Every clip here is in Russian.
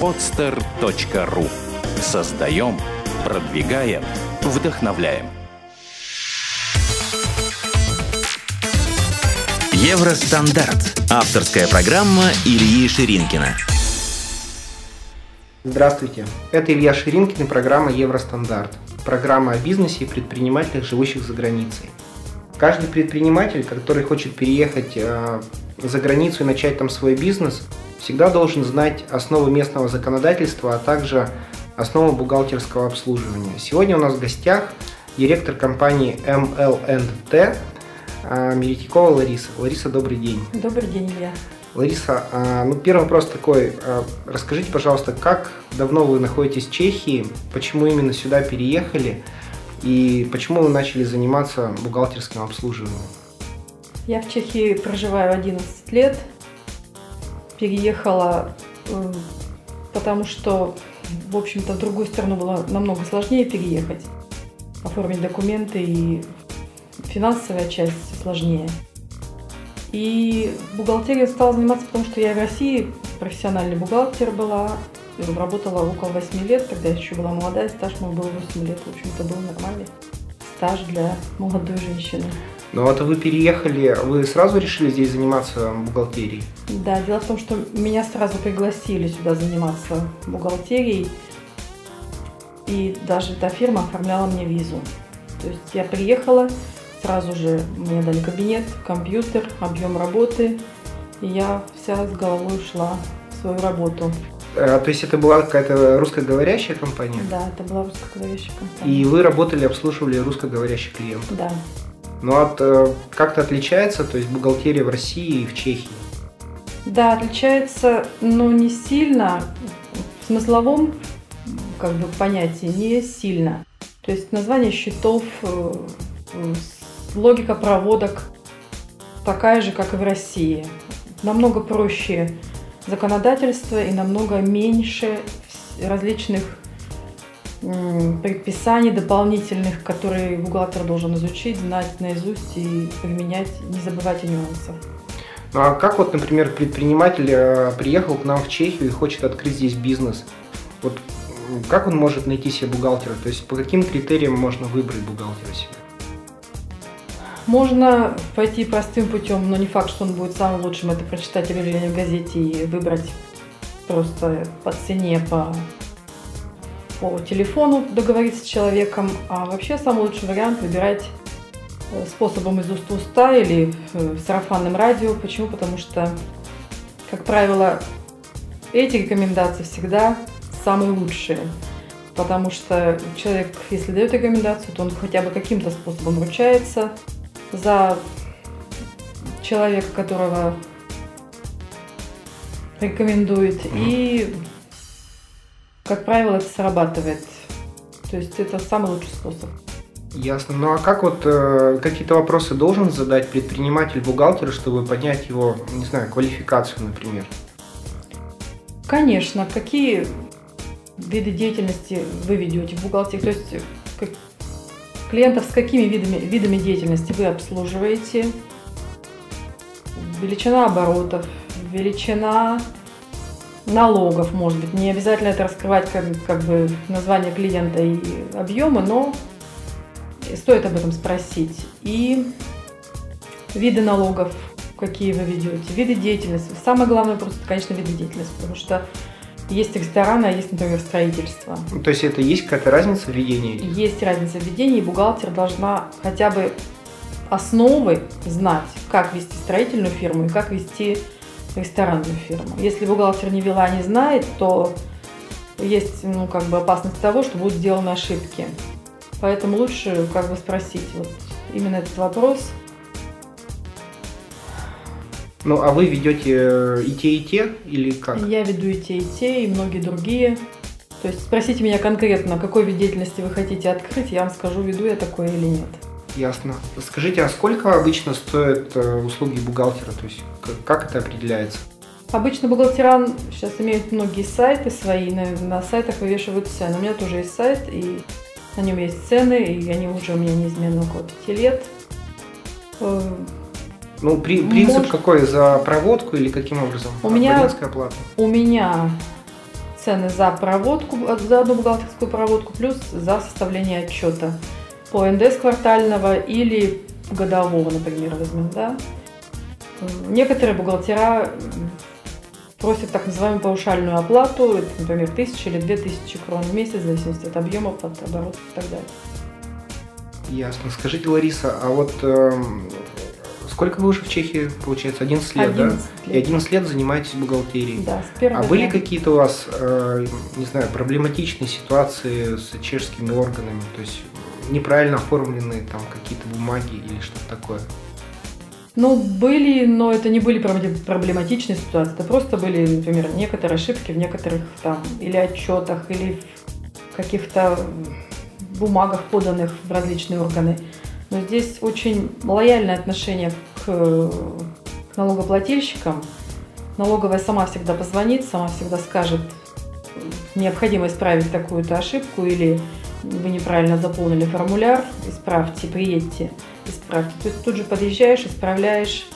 podster.ru Создаем, продвигаем, вдохновляем. Евростандарт. Авторская программа Ильи Ширинкина. Здравствуйте, это Илья Ширинкин и программа Евростандарт. Программа о бизнесе и предпринимателях, живущих за границей. Каждый предприниматель, который хочет переехать э, за границу и начать там свой бизнес, всегда должен знать основы местного законодательства, а также основы бухгалтерского обслуживания. Сегодня у нас в гостях директор компании MLNT э, Меретикова Лариса. Лариса, добрый день. Добрый день, Илья. Лариса, а, ну первый вопрос такой. А, расскажите, пожалуйста, как давно вы находитесь в Чехии, почему именно сюда переехали и почему вы начали заниматься бухгалтерским обслуживанием? Я в Чехии проживаю 11 лет. Переехала, потому что, в общем-то, в другую страну было намного сложнее переехать. Оформить документы и финансовая часть сложнее. И бухгалтерией стала заниматься, потому что я в России профессиональный бухгалтер была, работала около 8 лет, когда еще была молодая, стаж мой был 8 лет, в общем-то, был нормальный стаж для молодой женщины. Ну вот вы переехали, вы сразу решили здесь заниматься бухгалтерией? Да, дело в том, что меня сразу пригласили сюда заниматься бухгалтерией, и даже эта фирма оформляла мне визу. То есть я приехала, Сразу же мне дали кабинет, компьютер, объем работы, и я вся с головой ушла в свою работу. А, то есть это была какая-то русскоговорящая компания? Да, это была русскоговорящая компания. И вы работали, обслуживали русскоговорящих клиентов? Да. Ну, от, э, как-то отличается, то есть бухгалтерия в России и в Чехии? Да, отличается, но не сильно. В смысловом как бы, понятии не сильно. То есть название счетов э, логика проводок такая же, как и в России. Намного проще законодательство и намного меньше различных предписаний дополнительных, которые бухгалтер должен изучить, знать наизусть и применять, не забывать о нюансах. Ну а как вот, например, предприниматель э, приехал к нам в Чехию и хочет открыть здесь бизнес? Вот как он может найти себе бухгалтера? То есть по каким критериям можно выбрать бухгалтера себе? Можно пойти простым путем, но не факт, что он будет самым лучшим. Это прочитать объявление в газете и выбрать просто по цене, по, по телефону договориться с человеком. А вообще самый лучший вариант выбирать э, способом из уст в уста или э, в сарафанном радио. Почему? Потому что, как правило, эти рекомендации всегда самые лучшие. Потому что человек, если дает рекомендацию, то он хотя бы каким-то способом вручается – за человека, которого рекомендует. И, как правило, это срабатывает. То есть это самый лучший способ. Ясно. Ну а как вот э, какие-то вопросы должен задать предприниматель бухгалтеру, чтобы поднять его, не знаю, квалификацию, например? Конечно. Какие виды деятельности вы ведете в бухгалтерии? То есть Клиентов с какими видами, видами деятельности вы обслуживаете? Величина оборотов, величина налогов, может быть. Не обязательно это раскрывать как, как бы название клиента и объемы, но стоит об этом спросить. И виды налогов, какие вы ведете, виды деятельности. Самое главное просто, конечно, виды деятельности, потому что есть рестораны, а есть, например, строительство. Ну, то есть это есть какая-то разница в ведении? Есть разница в ведении, и бухгалтер должна хотя бы основы знать, как вести строительную фирму и как вести ресторанную фирму. Если бухгалтер не вела, не знает, то есть ну, как бы опасность того, что будут сделаны ошибки. Поэтому лучше как бы спросить вот именно этот вопрос – ну, а вы ведете э, и те, и те, или как? Я веду и те, и те, и многие другие. То есть спросите меня конкретно, какой вид деятельности вы хотите открыть, я вам скажу, веду я такое или нет. Ясно. Скажите, а сколько обычно стоят э, услуги бухгалтера? То есть как это определяется? Обычно бухгалтера сейчас имеют многие сайты свои, на, на сайтах вывешивают цены. У меня тоже есть сайт, и на нем есть цены, и они уже у меня неизменно около пяти лет. Э, ну, при, принцип Может... какой? За проводку или каким образом? У меня, оплата? у меня цены за проводку, за одну бухгалтерскую проводку, плюс за составление отчета по НДС квартального или годового, например, возьмем, да. Некоторые бухгалтера просят так называемую паушальную оплату, это, например, тысяча или две тысячи крон в месяц, в зависимости от объемов, от оборотов и так далее. Ясно. Скажите, Лариса, а вот э, сколько вы уже в Чехии, получается, 11 лет, 11 да? Лет. И 11 лет занимаетесь бухгалтерией. Да, с первого А дня. были какие-то у вас, э, не знаю, проблематичные ситуации с чешскими органами? То есть неправильно оформленные там какие-то бумаги или что-то такое? Ну, были, но это не были проблематичные ситуации. Это просто были, например, некоторые ошибки в некоторых там или отчетах, или в каких-то бумагах, поданных в различные органы. Но здесь очень лояльное отношение к, к налогоплательщикам. Налоговая сама всегда позвонит, сама всегда скажет, необходимо исправить такую-то ошибку или вы неправильно заполнили формуляр, исправьте, приедьте, исправьте. То есть тут же подъезжаешь, исправляешь,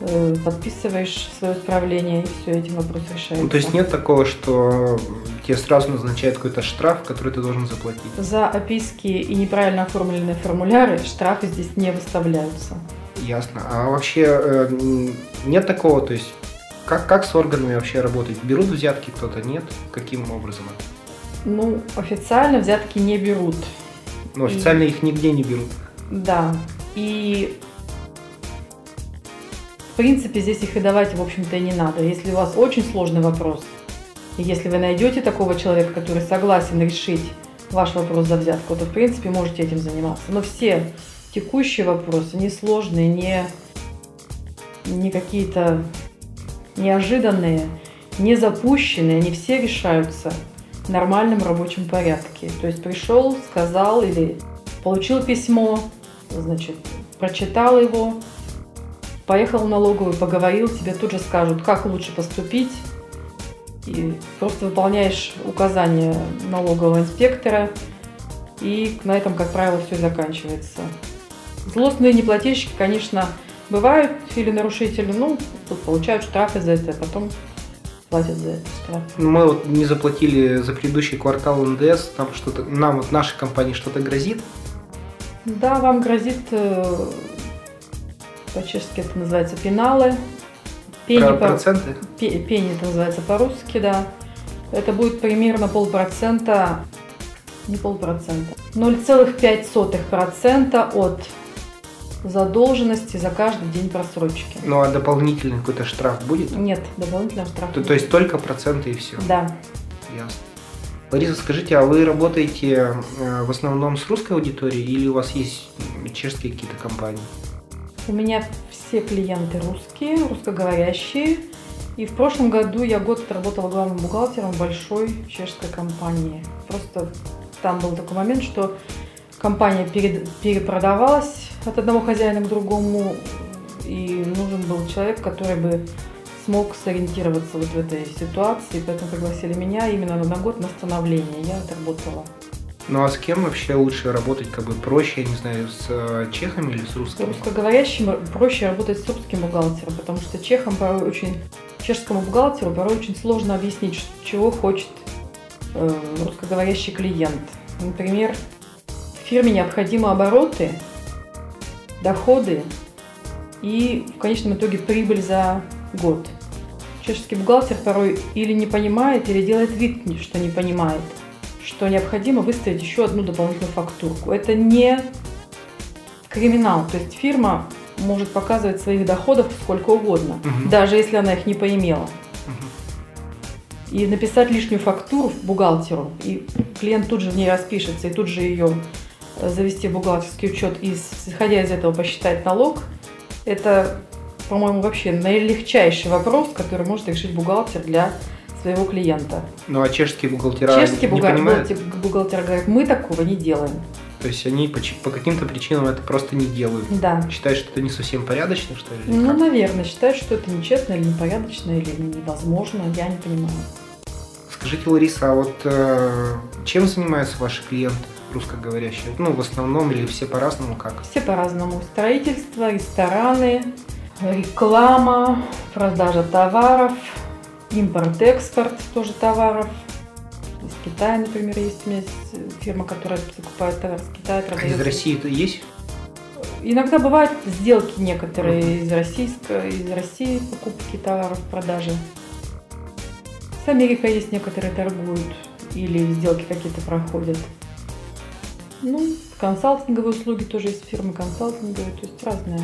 э, подписываешь свое исправление, и все, этим вопрос решается. Ну, то есть нет такого, что тебе сразу назначают какой-то штраф, который ты должен заплатить? За описки и неправильно оформленные формуляры штрафы здесь не выставляются. Ясно. А вообще э, нет такого, то есть как, как с органами вообще работать? Берут взятки кто-то, нет? Каким образом это? Ну, официально взятки не берут. Ну, официально и... их нигде не берут. Да. И в принципе здесь их и давать, в общем-то, и не надо. Если у вас очень сложный вопрос, и если вы найдете такого человека, который согласен решить ваш вопрос за взятку, то, в принципе, можете этим заниматься. Но все текущие вопросы, не сложные, не, не какие-то неожиданные, не запущенные, они все решаются нормальном рабочем порядке. То есть пришел, сказал или получил письмо, значит, прочитал его, поехал в налоговую, поговорил, тебе тут же скажут, как лучше поступить. И просто выполняешь указания налогового инспектора, и на этом, как правило, все заканчивается. Злостные неплательщики, конечно, бывают или нарушители, ну, получают штрафы за это, а потом платят за это штраф. Ну, мы вот не заплатили за предыдущий квартал НДС, там что-то, нам вот нашей компании что-то грозит? Да, вам грозит, э, по-чешски это называется пеналы. Пени Про проценты? По, пени это называется по-русски, да. Это будет примерно полпроцента, не полпроцента, 0,5% от задолженности за каждый день просрочки. Ну а дополнительный какой-то штраф будет? Нет, дополнительного штрафа. То, то есть только проценты и все? Да. Ясно. Лариса, скажите, а вы работаете э, в основном с русской аудиторией или у вас есть чешские какие-то компании? У меня все клиенты русские, русскоговорящие. И в прошлом году я год работала главным бухгалтером большой чешской компании. Просто там был такой момент, что компания перед, перепродавалась от одного хозяина к другому, и нужен был человек, который бы смог сориентироваться вот в этой ситуации, поэтому пригласили меня именно на год на становление. Я отработала. Ну а с кем вообще лучше работать, как бы проще, я не знаю, с э, чехами или с русскими? С русскоговорящим проще работать с русским бухгалтером, потому что чехам порой очень, чешскому бухгалтеру порой очень сложно объяснить, чего хочет э, русскоговорящий клиент. Например, фирме необходимы обороты, доходы и в конечном итоге прибыль за год. Чешский бухгалтер порой или не понимает, или делает вид, что не понимает, что необходимо выставить еще одну дополнительную фактурку. Это не криминал, то есть фирма может показывать своих доходов сколько угодно, угу. даже если она их не поимела. Угу. И написать лишнюю фактуру бухгалтеру, и клиент тут же в ней распишется, и тут же ее завести бухгалтерский учет и, исходя из этого, посчитать налог, это, по-моему, вообще наилегчайший вопрос, который может решить бухгалтер для своего клиента. Ну а чешские бухгалтера Чешские не бухгалтер, понимают? бухгалтер говорит, мы такого не делаем. То есть они по, по каким-то причинам это просто не делают. Да. Считают, что это не совсем порядочно, что ли? Ну, как? наверное, считают, что это нечестно или непорядочно, или невозможно, я не понимаю. Скажите, Лариса, а вот э, чем занимаются ваши клиенты? Русскоговорящие? Ну, в основном или все по-разному как? Все по-разному. Строительство, рестораны, реклама, продажа товаров, импорт-экспорт тоже товаров. Из Китая, например, есть у меня фирма, которая закупает товар с Китая. А из России это есть? Иногда бывают сделки некоторые mm-hmm. из, российской, из России покупки товаров, продажи. С Америкой есть некоторые торгуют или сделки какие-то проходят. Ну, консалтинговые услуги тоже есть фирмы консалтинговые, то есть разные.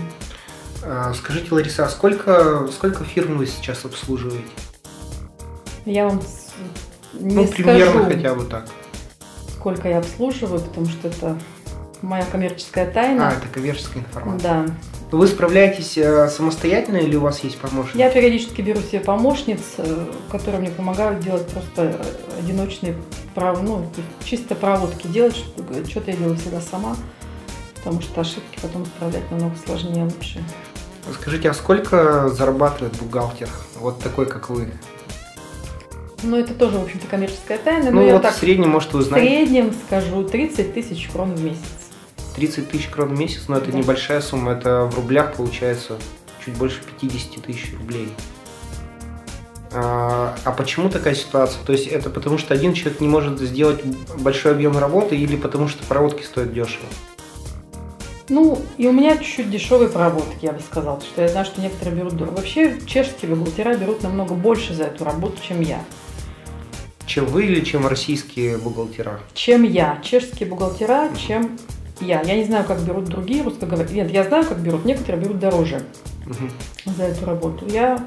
А, скажите, Лариса, а сколько, сколько фирм вы сейчас обслуживаете? Я вам не ну, примерно скажу, хотя бы так. Сколько я обслуживаю, потому что это моя коммерческая тайна. А, это коммерческая информация. Да. Вы справляетесь э, самостоятельно или у вас есть помощник? Я периодически беру себе помощниц, э, которые мне помогают делать просто э, одиночные, прав... ну, чисто проводки делать. Что-то я делаю всегда сама, потому что ошибки потом исправлять намного сложнее лучше. Скажите, а сколько зарабатывает бухгалтер, вот такой, как вы? Ну, это тоже, в общем-то, коммерческая тайна. Ну, вот так, в среднем, может, вы знаете. В среднем, скажу, 30 тысяч крон в месяц. 30 тысяч крон в месяц, но это да. небольшая сумма, это в рублях получается чуть больше 50 тысяч рублей. А, а почему такая ситуация? То есть это потому, что один человек не может сделать большой объем работы или потому, что проводки стоят дешево? Ну, и у меня чуть-чуть дешевые проводки, я бы сказала, что я знаю, что некоторые берут. Вообще чешские бухгалтера берут намного больше за эту работу, чем я. Чем вы или чем российские бухгалтера? Чем я. Чешские бухгалтера, чем я. Я не знаю, как берут другие русскоговорящие. Нет, я знаю, как берут. Некоторые берут дороже угу. за эту работу. Я,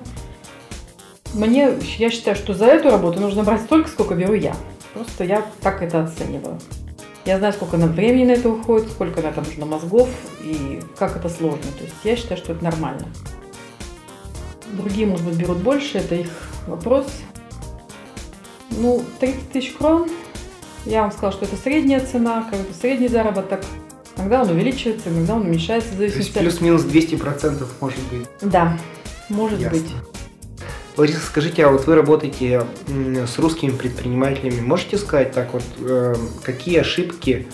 мне, я считаю, что за эту работу нужно брать столько, сколько беру я. Просто я так это оцениваю. Я знаю, сколько на времени на это уходит, сколько на это нужно мозгов и как это сложно. То есть я считаю, что это нормально. Другие, может быть, берут больше, это их вопрос. Ну, 30 тысяч крон, я вам сказала, что это средняя цена, как бы средний заработок. Иногда он увеличивается, иногда он уменьшается. То есть плюс-минус 200% может быть? Да, может Ясно. быть. Лариса, скажите, а вот вы работаете с русскими предпринимателями, можете сказать так вот, э, какие ошибки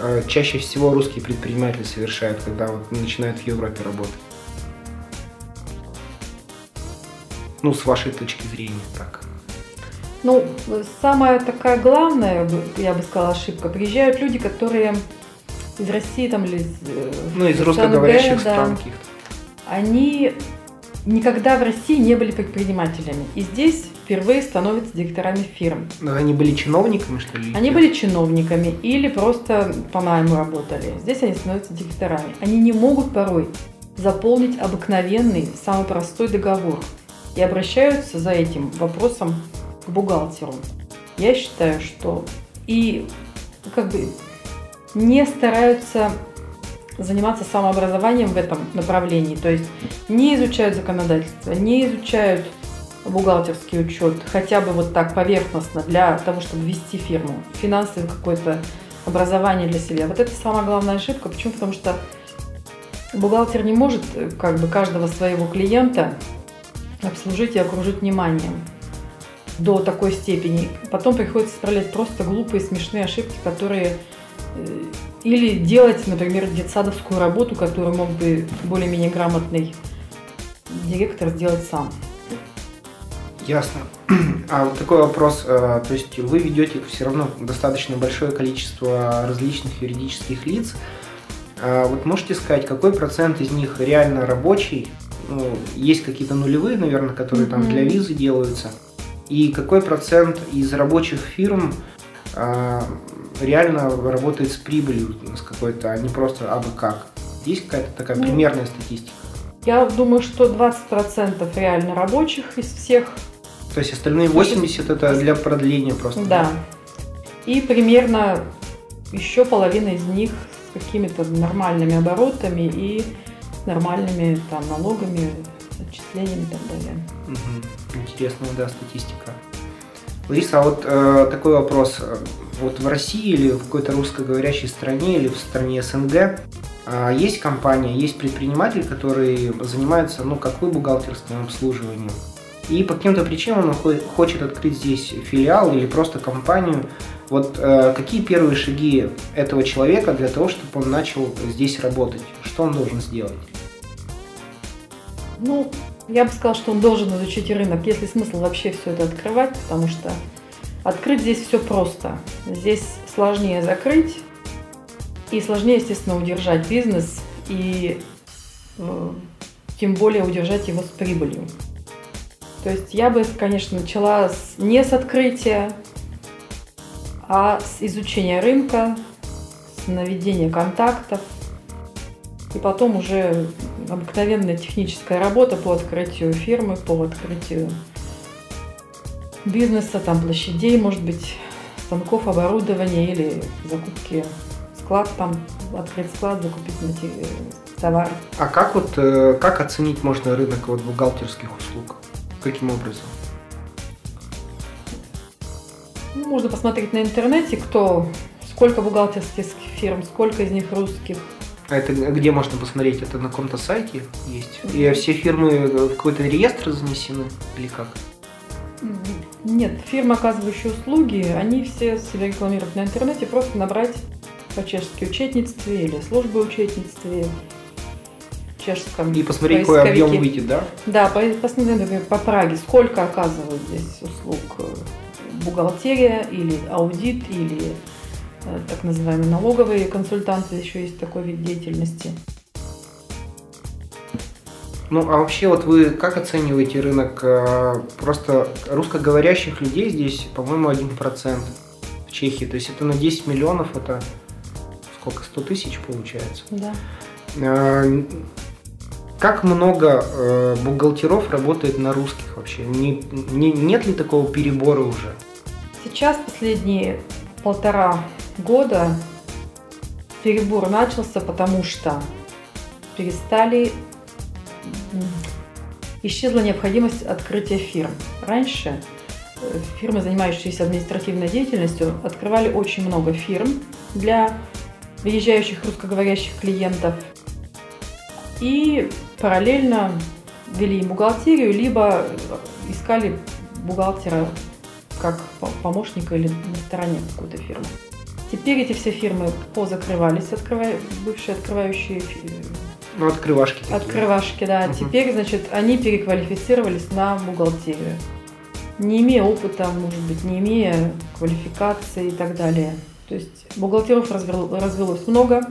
э, чаще всего русские предприниматели совершают, когда вот начинают в Европе работать? Ну, с вашей точки зрения, так. Ну, самая такая главная, я бы сказала, ошибка. Приезжают люди, которые из России там или из, э, ну, из русскоговорящих да, стран каких-то. Они никогда в России не были предпринимателями. И здесь впервые становятся директорами фирм. Но они были чиновниками, что ли? Они были чиновниками или просто по найму работали. Здесь они становятся директорами. Они не могут порой заполнить обыкновенный, самый простой договор. И обращаются за этим вопросом к бухгалтеру. Я считаю, что и как бы не стараются заниматься самообразованием в этом направлении. То есть не изучают законодательство, не изучают бухгалтерский учет, хотя бы вот так поверхностно для того, чтобы вести фирму, финансовое какое-то образование для себя. Вот это самая главная ошибка. Почему? Потому что бухгалтер не может как бы каждого своего клиента обслужить и окружить вниманием до такой степени. Потом приходится исправлять просто глупые, смешные ошибки, которые э, или делать, например, детсадовскую работу, которую мог бы более-менее грамотный директор сделать сам. Ясно. А вот такой вопрос, э, то есть вы ведете все равно достаточно большое количество различных юридических лиц. А вот можете сказать, какой процент из них реально рабочий? Ну, есть какие-то нулевые, наверное, которые mm-hmm. там для визы делаются. И какой процент из рабочих фирм а, реально работает с прибылью с какой-то, а не просто абы как? Есть какая-то такая ну, примерная статистика? Я думаю, что 20% реально рабочих из всех. То есть остальные 80 это для продления просто? Да. И примерно еще половина из них с какими-то нормальными оборотами и нормальными там налогами, отчислениями и так далее. Угу. Интересная, да, статистика. Лариса, а вот э, такой вопрос. Вот в России или в какой-то русскоговорящей стране или в стране СНГ э, есть компания, есть предприниматель, который занимается, ну, как вы, бухгалтерским обслуживанием. И по каким-то причинам он хочет открыть здесь филиал или просто компанию. Вот э, какие первые шаги этого человека для того, чтобы он начал здесь работать? Что он должен сделать? Ну, Я бы сказала, что он должен изучить рынок, если смысл вообще все это открывать, потому что открыть здесь все просто. Здесь сложнее закрыть и сложнее, естественно, удержать бизнес и э, тем более удержать его с прибылью. То есть я бы, конечно, начала с, не с открытия, а с изучения рынка, с наведения контактов, и потом уже обыкновенная техническая работа по открытию фирмы, по открытию бизнеса, там площадей, может быть, станков, оборудования или закупки склад, там открыть склад, закупить товар. А как вот э, как оценить можно рынок вот бухгалтерских услуг? Каким образом? Ну, можно посмотреть на интернете, кто, сколько бухгалтерских фирм, сколько из них русских. А это где можно посмотреть? Это на каком-то сайте есть? И все фирмы в какой-то реестр занесены или как? Нет, фирмы, оказывающие услуги, они все себя рекламируют на интернете, просто набрать по-чешски учетництве или службы учетництве чешском. И посмотреть, какой объем выйдет, да? Да, посмотреть, например, по Праге, сколько оказывают здесь услуг э, бухгалтерия или аудит, или э, так называемые налоговые консультанты, еще есть такой вид деятельности. Ну, а вообще, вот вы как оцениваете рынок э, просто русскоговорящих людей здесь, по-моему, 1% в Чехии. То есть это на 10 миллионов, это сколько, 100 тысяч получается? Да. Э, как много э, бухгалтеров работает на русских вообще? Не, не, нет ли такого перебора уже? Сейчас последние полтора года перебор начался, потому что перестали исчезла необходимость открытия фирм. Раньше э, фирмы, занимающиеся административной деятельностью, открывали очень много фирм для выезжающих русскоговорящих клиентов и параллельно вели бухгалтерию, либо искали бухгалтера как помощника или на стороне какой-то фирмы. Теперь эти все фирмы позакрывались, открывая, бывшие открывающие ну, открывашки такие. Открывашки, да. Угу. Теперь, значит, они переквалифицировались на бухгалтерию. Не имея опыта, может быть, не имея квалификации и так далее. То есть бухгалтеров развелось много,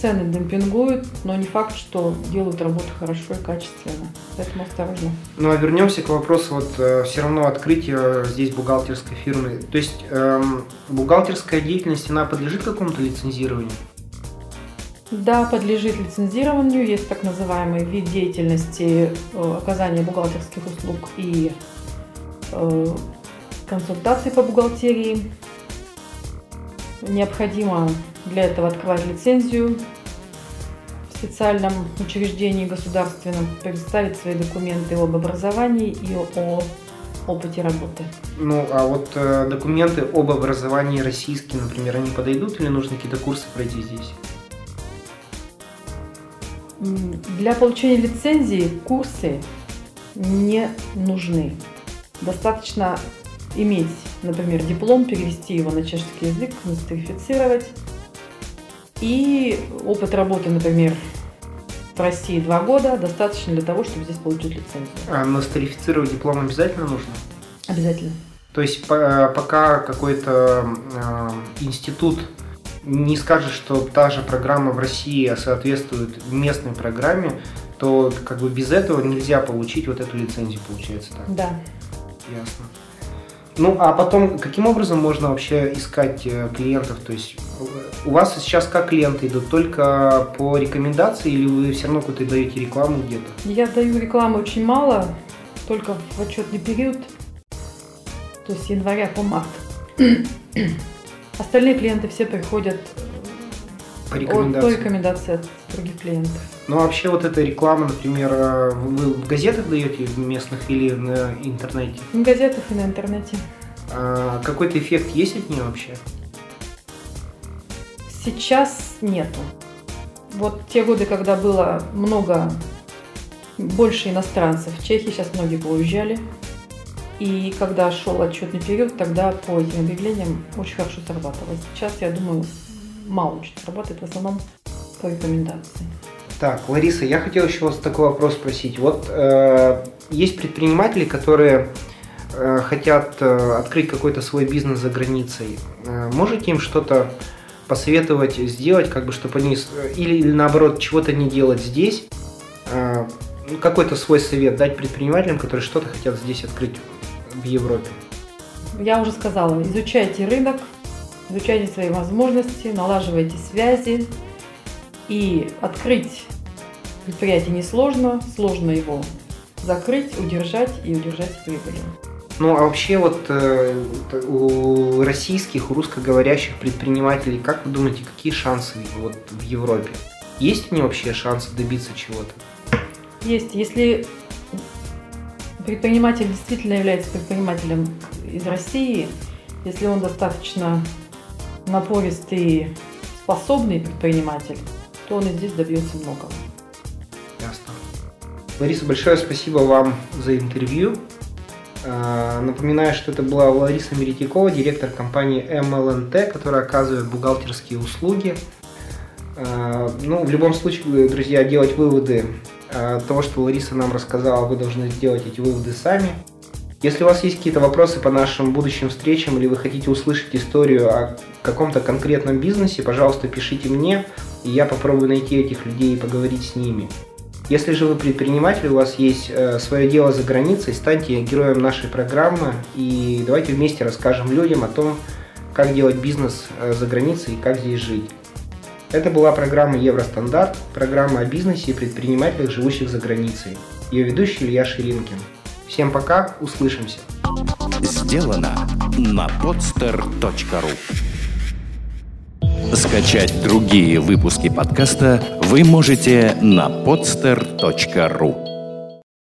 цены демпингуют, но не факт, что делают работу хорошо и качественно. Поэтому осторожно. Ну а вернемся к вопросу вот э, все равно открытия здесь бухгалтерской фирмы. То есть эм, бухгалтерская деятельность, она подлежит какому-то лицензированию? Да, подлежит лицензированию. Есть так называемый вид деятельности э, оказания бухгалтерских услуг и э, консультаций по бухгалтерии. Необходимо для этого открывать лицензию в специальном учреждении государственном, представить свои документы об образовании и о опыте работы. Ну, а вот э, документы об образовании российские, например, они подойдут или нужно какие-то курсы пройти здесь? Для получения лицензии курсы не нужны. Достаточно иметь, например, диплом, перевести его на чешский язык, нострифицировать. И опыт работы, например, в России два года достаточно для того, чтобы здесь получить лицензию. А нострифицировать диплом обязательно нужно? Обязательно. То есть пока какой-то э, институт не скажешь, что та же программа в России соответствует местной программе, то как бы без этого нельзя получить вот эту лицензию, получается так. Да. Ясно. Ну, а потом, каким образом можно вообще искать э, клиентов? То есть у вас сейчас как клиенты идут? Только по рекомендации или вы все равно какую-то даете рекламу где-то? Я даю рекламу очень мало, только в отчетный период, то есть января по март. Остальные клиенты все приходят по рекомендации. По рекомендации от других клиентов. Ну, а вообще вот эта реклама, например, э, вы в газетах даете в местных или на интернете? В газетах и на интернете. А какой-то эффект есть от нее вообще? Сейчас нету. Вот те годы, когда было много, больше иностранцев, в Чехии сейчас многие поуезжали, и когда шел отчетный период, тогда по этим объявлениям очень хорошо срабатывало. Сейчас, я думаю, мало очень срабатывает, в основном по рекомендации. Так, Лариса, я хотел еще вас такой вопрос спросить. Вот э, есть предприниматели, которые э, хотят э, открыть какой-то свой бизнес за границей. Э, можете им что-то посоветовать сделать, как бы, чтобы они или, или наоборот чего-то не делать здесь? Э, какой-то свой совет дать предпринимателям, которые что-то хотят здесь открыть в Европе? Я уже сказала, изучайте рынок, изучайте свои возможности, налаживайте связи, и открыть предприятие несложно, сложно его закрыть, удержать и удержать прибыль. Ну а вообще вот э, у российских, у русскоговорящих предпринимателей, как вы думаете, какие шансы вот в Европе? Есть у них вообще шансы добиться чего-то? Есть. Если предприниматель действительно является предпринимателем из России, если он достаточно напористый, способный предприниматель, то он и здесь добьется многого. Ясно. Лариса, большое спасибо вам за интервью. А, напоминаю, что это была Лариса Меретякова, директор компании MLNT, которая оказывает бухгалтерские услуги. А, ну, в любом случае, друзья, делать выводы того, что Лариса нам рассказала, вы должны сделать эти выводы сами. Если у вас есть какие-то вопросы по нашим будущим встречам или вы хотите услышать историю о каком-то конкретном бизнесе, пожалуйста, пишите мне, и я попробую найти этих людей и поговорить с ними. Если же вы предприниматель, у вас есть э, свое дело за границей, станьте героем нашей программы и давайте вместе расскажем людям о том, как делать бизнес э, за границей и как здесь жить. Это была программа Евростандарт, программа о бизнесе и предпринимателях, живущих за границей. Ее ведущий Илья Ширинкин. Всем пока, услышимся. Сделано на podster.ru Скачать другие выпуски подкаста вы можете на podster.ru